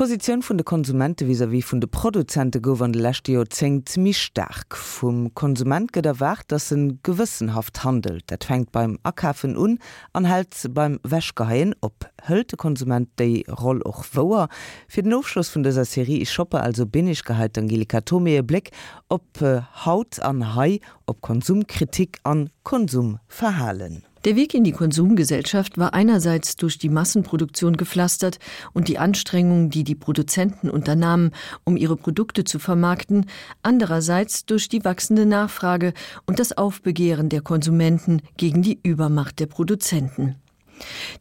Position vun de Konsumente vis wie vun de Produzente gowan Lächtio zingt mi stark. Vom Konsument gët erwacht, dat een gewissenhaft handelt. Dat fängt beim Akaffen un, anhalt beim Wäschgeheien op. Höllte Konsument déi roll och woer. Fi den Aufschluss vun dieser Serie ich shoppe also binnig gehalt Angelika Blick op äh, Haut an Hai, op Konsumkritik an Konsum verhalen. Der Weg in die Konsumgesellschaft war einerseits durch die Massenproduktion gepflastert und die Anstrengungen, die die Produzenten unternahmen, um ihre Produkte zu vermarkten, andererseits durch die wachsende Nachfrage und das Aufbegehren der Konsumenten gegen die Übermacht der Produzenten.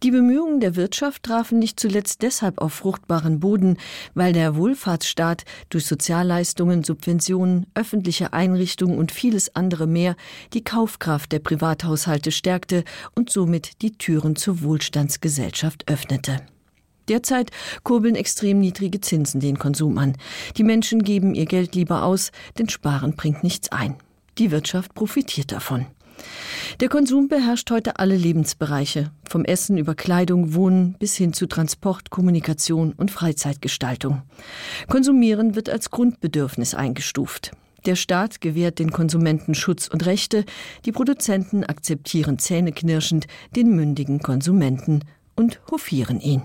Die Bemühungen der Wirtschaft trafen nicht zuletzt deshalb auf fruchtbaren Boden, weil der Wohlfahrtsstaat durch Sozialleistungen, Subventionen, öffentliche Einrichtungen und vieles andere mehr die Kaufkraft der Privathaushalte stärkte und somit die Türen zur Wohlstandsgesellschaft öffnete. Derzeit kurbeln extrem niedrige Zinsen den Konsum an. Die Menschen geben ihr Geld lieber aus, denn Sparen bringt nichts ein. Die Wirtschaft profitiert davon. Der Konsum beherrscht heute alle Lebensbereiche, vom Essen über Kleidung, Wohnen bis hin zu Transport, Kommunikation und Freizeitgestaltung. Konsumieren wird als Grundbedürfnis eingestuft. Der Staat gewährt den Konsumenten Schutz und Rechte, die Produzenten akzeptieren zähneknirschend den mündigen Konsumenten und hofieren ihn.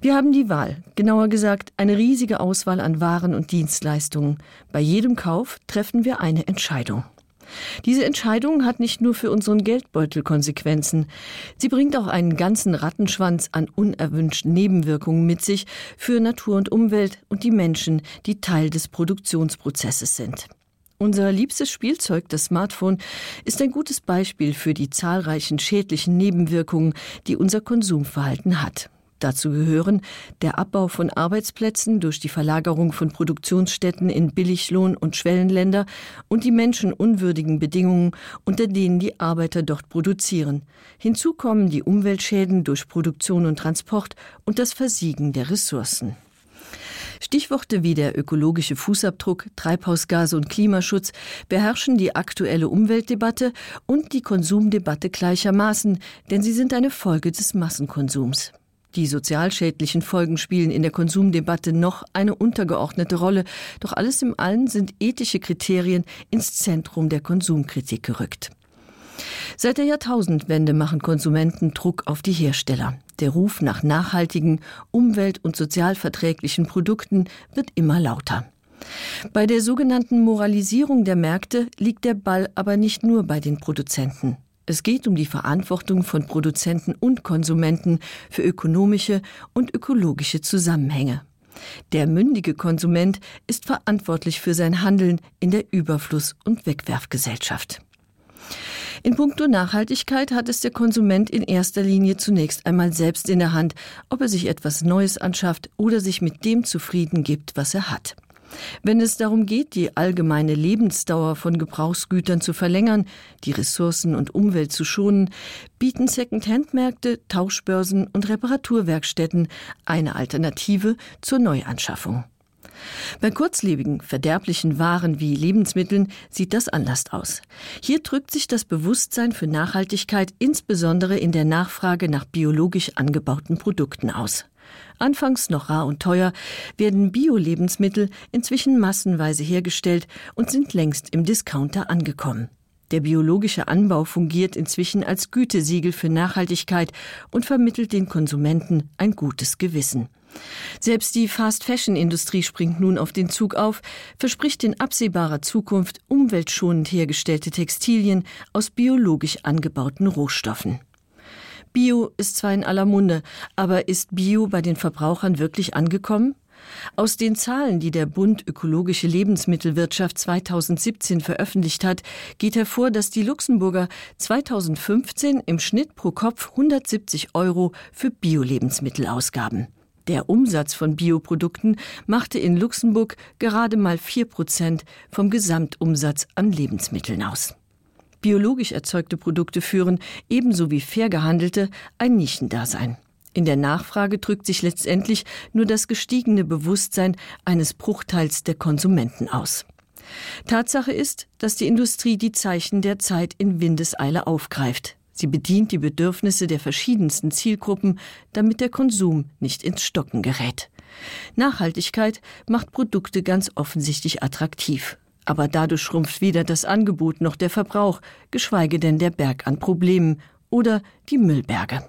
Wir haben die Wahl, genauer gesagt eine riesige Auswahl an Waren und Dienstleistungen. Bei jedem Kauf treffen wir eine Entscheidung. Diese Entscheidung hat nicht nur für unseren Geldbeutel Konsequenzen. Sie bringt auch einen ganzen Rattenschwanz an unerwünschten Nebenwirkungen mit sich für Natur und Umwelt und die Menschen, die Teil des Produktionsprozesses sind. Unser liebstes Spielzeug, das Smartphone, ist ein gutes Beispiel für die zahlreichen schädlichen Nebenwirkungen, die unser Konsumverhalten hat. Dazu gehören der Abbau von Arbeitsplätzen durch die Verlagerung von Produktionsstätten in Billiglohn und Schwellenländer und die menschenunwürdigen Bedingungen, unter denen die Arbeiter dort produzieren. Hinzu kommen die Umweltschäden durch Produktion und Transport und das Versiegen der Ressourcen. Stichworte wie der ökologische Fußabdruck, Treibhausgase und Klimaschutz beherrschen die aktuelle Umweltdebatte und die Konsumdebatte gleichermaßen, denn sie sind eine Folge des Massenkonsums. Die sozialschädlichen Folgen spielen in der Konsumdebatte noch eine untergeordnete Rolle, doch alles im allen sind ethische Kriterien ins Zentrum der Konsumkritik gerückt. Seit der Jahrtausendwende machen Konsumenten Druck auf die Hersteller. Der Ruf nach nachhaltigen, umwelt- und sozialverträglichen Produkten wird immer lauter. Bei der sogenannten Moralisierung der Märkte liegt der Ball aber nicht nur bei den Produzenten. Es geht um die Verantwortung von Produzenten und Konsumenten für ökonomische und ökologische Zusammenhänge. Der mündige Konsument ist verantwortlich für sein Handeln in der Überfluss- und Wegwerfgesellschaft. In puncto Nachhaltigkeit hat es der Konsument in erster Linie zunächst einmal selbst in der Hand, ob er sich etwas Neues anschafft oder sich mit dem zufrieden gibt, was er hat. Wenn es darum geht, die allgemeine Lebensdauer von Gebrauchsgütern zu verlängern, die Ressourcen und Umwelt zu schonen, bieten Second-Hand-Märkte, Tauschbörsen und Reparaturwerkstätten eine Alternative zur Neuanschaffung. Bei kurzlebigen, verderblichen Waren wie Lebensmitteln sieht das anders aus. Hier drückt sich das Bewusstsein für Nachhaltigkeit insbesondere in der Nachfrage nach biologisch angebauten Produkten aus. Anfangs noch rar und teuer werden Bio-Lebensmittel inzwischen massenweise hergestellt und sind längst im Discounter angekommen. Der biologische Anbau fungiert inzwischen als Gütesiegel für Nachhaltigkeit und vermittelt den Konsumenten ein gutes Gewissen. Selbst die Fast-Fashion-Industrie springt nun auf den Zug auf, verspricht in absehbarer Zukunft umweltschonend hergestellte Textilien aus biologisch angebauten Rohstoffen. Bio ist zwar in aller Munde, aber ist Bio bei den Verbrauchern wirklich angekommen? Aus den Zahlen, die der Bund Ökologische Lebensmittelwirtschaft 2017 veröffentlicht hat, geht hervor, dass die Luxemburger 2015 im Schnitt pro Kopf 170 Euro für Biolebensmittel ausgaben. Der Umsatz von Bioprodukten machte in Luxemburg gerade mal vier Prozent vom Gesamtumsatz an Lebensmitteln aus. Biologisch erzeugte Produkte führen, ebenso wie fair gehandelte, ein Nischendasein. In der Nachfrage drückt sich letztendlich nur das gestiegene Bewusstsein eines Bruchteils der Konsumenten aus. Tatsache ist, dass die Industrie die Zeichen der Zeit in Windeseile aufgreift. Sie bedient die Bedürfnisse der verschiedensten Zielgruppen, damit der Konsum nicht ins Stocken gerät. Nachhaltigkeit macht Produkte ganz offensichtlich attraktiv. Aber dadurch schrumpft weder das Angebot noch der Verbrauch, geschweige denn der Berg an Problemen oder die Müllberge.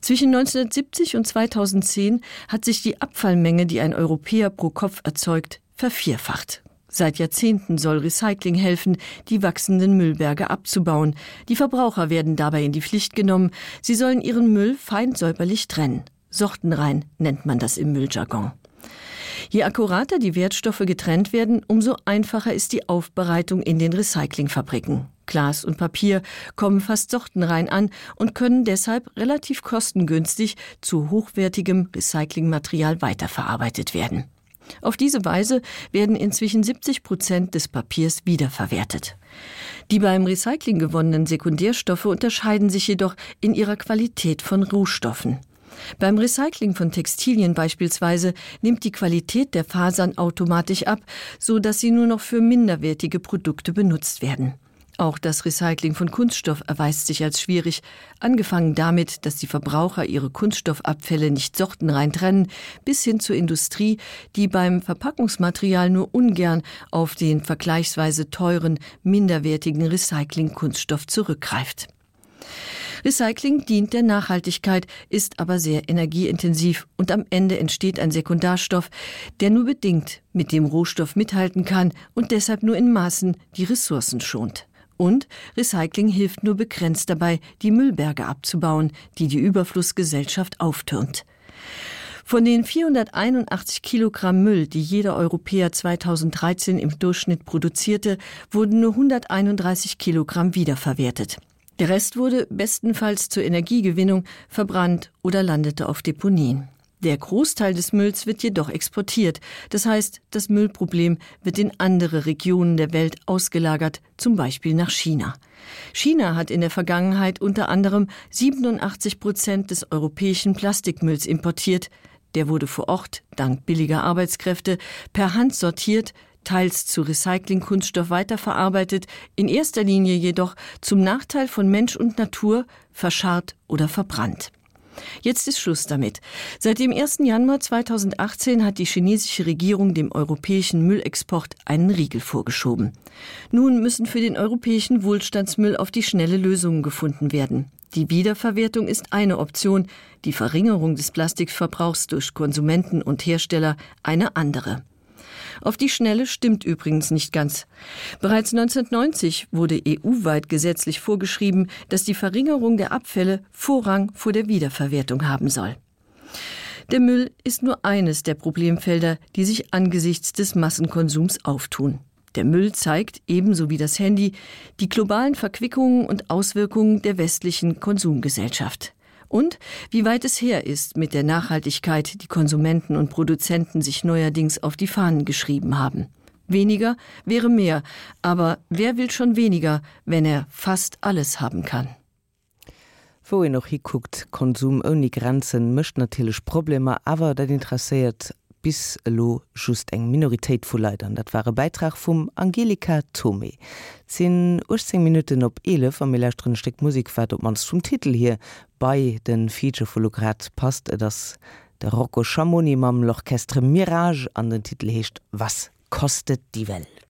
Zwischen 1970 und 2010 hat sich die Abfallmenge, die ein Europäer pro Kopf erzeugt, vervierfacht. Seit Jahrzehnten soll Recycling helfen, die wachsenden Müllberge abzubauen. Die Verbraucher werden dabei in die Pflicht genommen. Sie sollen ihren Müll fein säuberlich trennen. Sortenrein nennt man das im Mülljargon. Je akkurater die Wertstoffe getrennt werden, umso einfacher ist die Aufbereitung in den Recyclingfabriken. Glas und Papier kommen fast sortenrein an und können deshalb relativ kostengünstig zu hochwertigem Recyclingmaterial weiterverarbeitet werden. Auf diese Weise werden inzwischen 70 Prozent des Papiers wiederverwertet. Die beim Recycling gewonnenen Sekundärstoffe unterscheiden sich jedoch in ihrer Qualität von Rohstoffen. Beim Recycling von Textilien beispielsweise nimmt die Qualität der Fasern automatisch ab, so dass sie nur noch für minderwertige Produkte benutzt werden. Auch das Recycling von Kunststoff erweist sich als schwierig, angefangen damit, dass die Verbraucher ihre Kunststoffabfälle nicht sortenrein trennen, bis hin zur Industrie, die beim Verpackungsmaterial nur ungern auf den vergleichsweise teuren, minderwertigen Recycling-Kunststoff zurückgreift. Recycling dient der Nachhaltigkeit, ist aber sehr energieintensiv und am Ende entsteht ein Sekundarstoff, der nur bedingt mit dem Rohstoff mithalten kann und deshalb nur in Maßen die Ressourcen schont. Und Recycling hilft nur begrenzt dabei, die Müllberge abzubauen, die die Überflussgesellschaft auftürmt. Von den 481 Kilogramm Müll, die jeder Europäer 2013 im Durchschnitt produzierte, wurden nur 131 Kilogramm wiederverwertet. Der Rest wurde bestenfalls zur Energiegewinnung verbrannt oder landete auf Deponien. Der Großteil des Mülls wird jedoch exportiert. Das heißt, das Müllproblem wird in andere Regionen der Welt ausgelagert, zum Beispiel nach China. China hat in der Vergangenheit unter anderem 87 Prozent des europäischen Plastikmülls importiert. Der wurde vor Ort, dank billiger Arbeitskräfte, per Hand sortiert, teils zu Recyclingkunststoff weiterverarbeitet, in erster Linie jedoch zum Nachteil von Mensch und Natur verscharrt oder verbrannt. Jetzt ist Schluss damit. Seit dem 1. Januar 2018 hat die chinesische Regierung dem europäischen Müllexport einen Riegel vorgeschoben. Nun müssen für den europäischen Wohlstandsmüll auf die schnelle Lösungen gefunden werden. Die Wiederverwertung ist eine Option, die Verringerung des Plastikverbrauchs durch Konsumenten und Hersteller eine andere. Auf die Schnelle stimmt übrigens nicht ganz. Bereits 1990 wurde EU-weit gesetzlich vorgeschrieben, dass die Verringerung der Abfälle Vorrang vor der Wiederverwertung haben soll. Der Müll ist nur eines der Problemfelder, die sich angesichts des Massenkonsums auftun. Der Müll zeigt, ebenso wie das Handy, die globalen Verquickungen und Auswirkungen der westlichen Konsumgesellschaft und wie weit es her ist mit der Nachhaltigkeit, die Konsumenten und Produzenten sich neuerdings auf die Fahnen geschrieben haben. Weniger wäre mehr, aber wer will schon weniger, wenn er fast alles haben kann? Wo ihr noch higuckt, Konsum ohne Grenzen mischt natürlich Probleme, aber das interessiert bis lo just eng Minoritéit vu Leidern. Dat war Beitrag vum Angelika Tome. Zin 18 Minuten op 11 am Millstrnsteck Musik wat op mans zum Titel hier bei den Featurefolograt passt das der Rocco Chamonix mam L'Orchestre Mirage an den Titel hecht was kostet die Welt.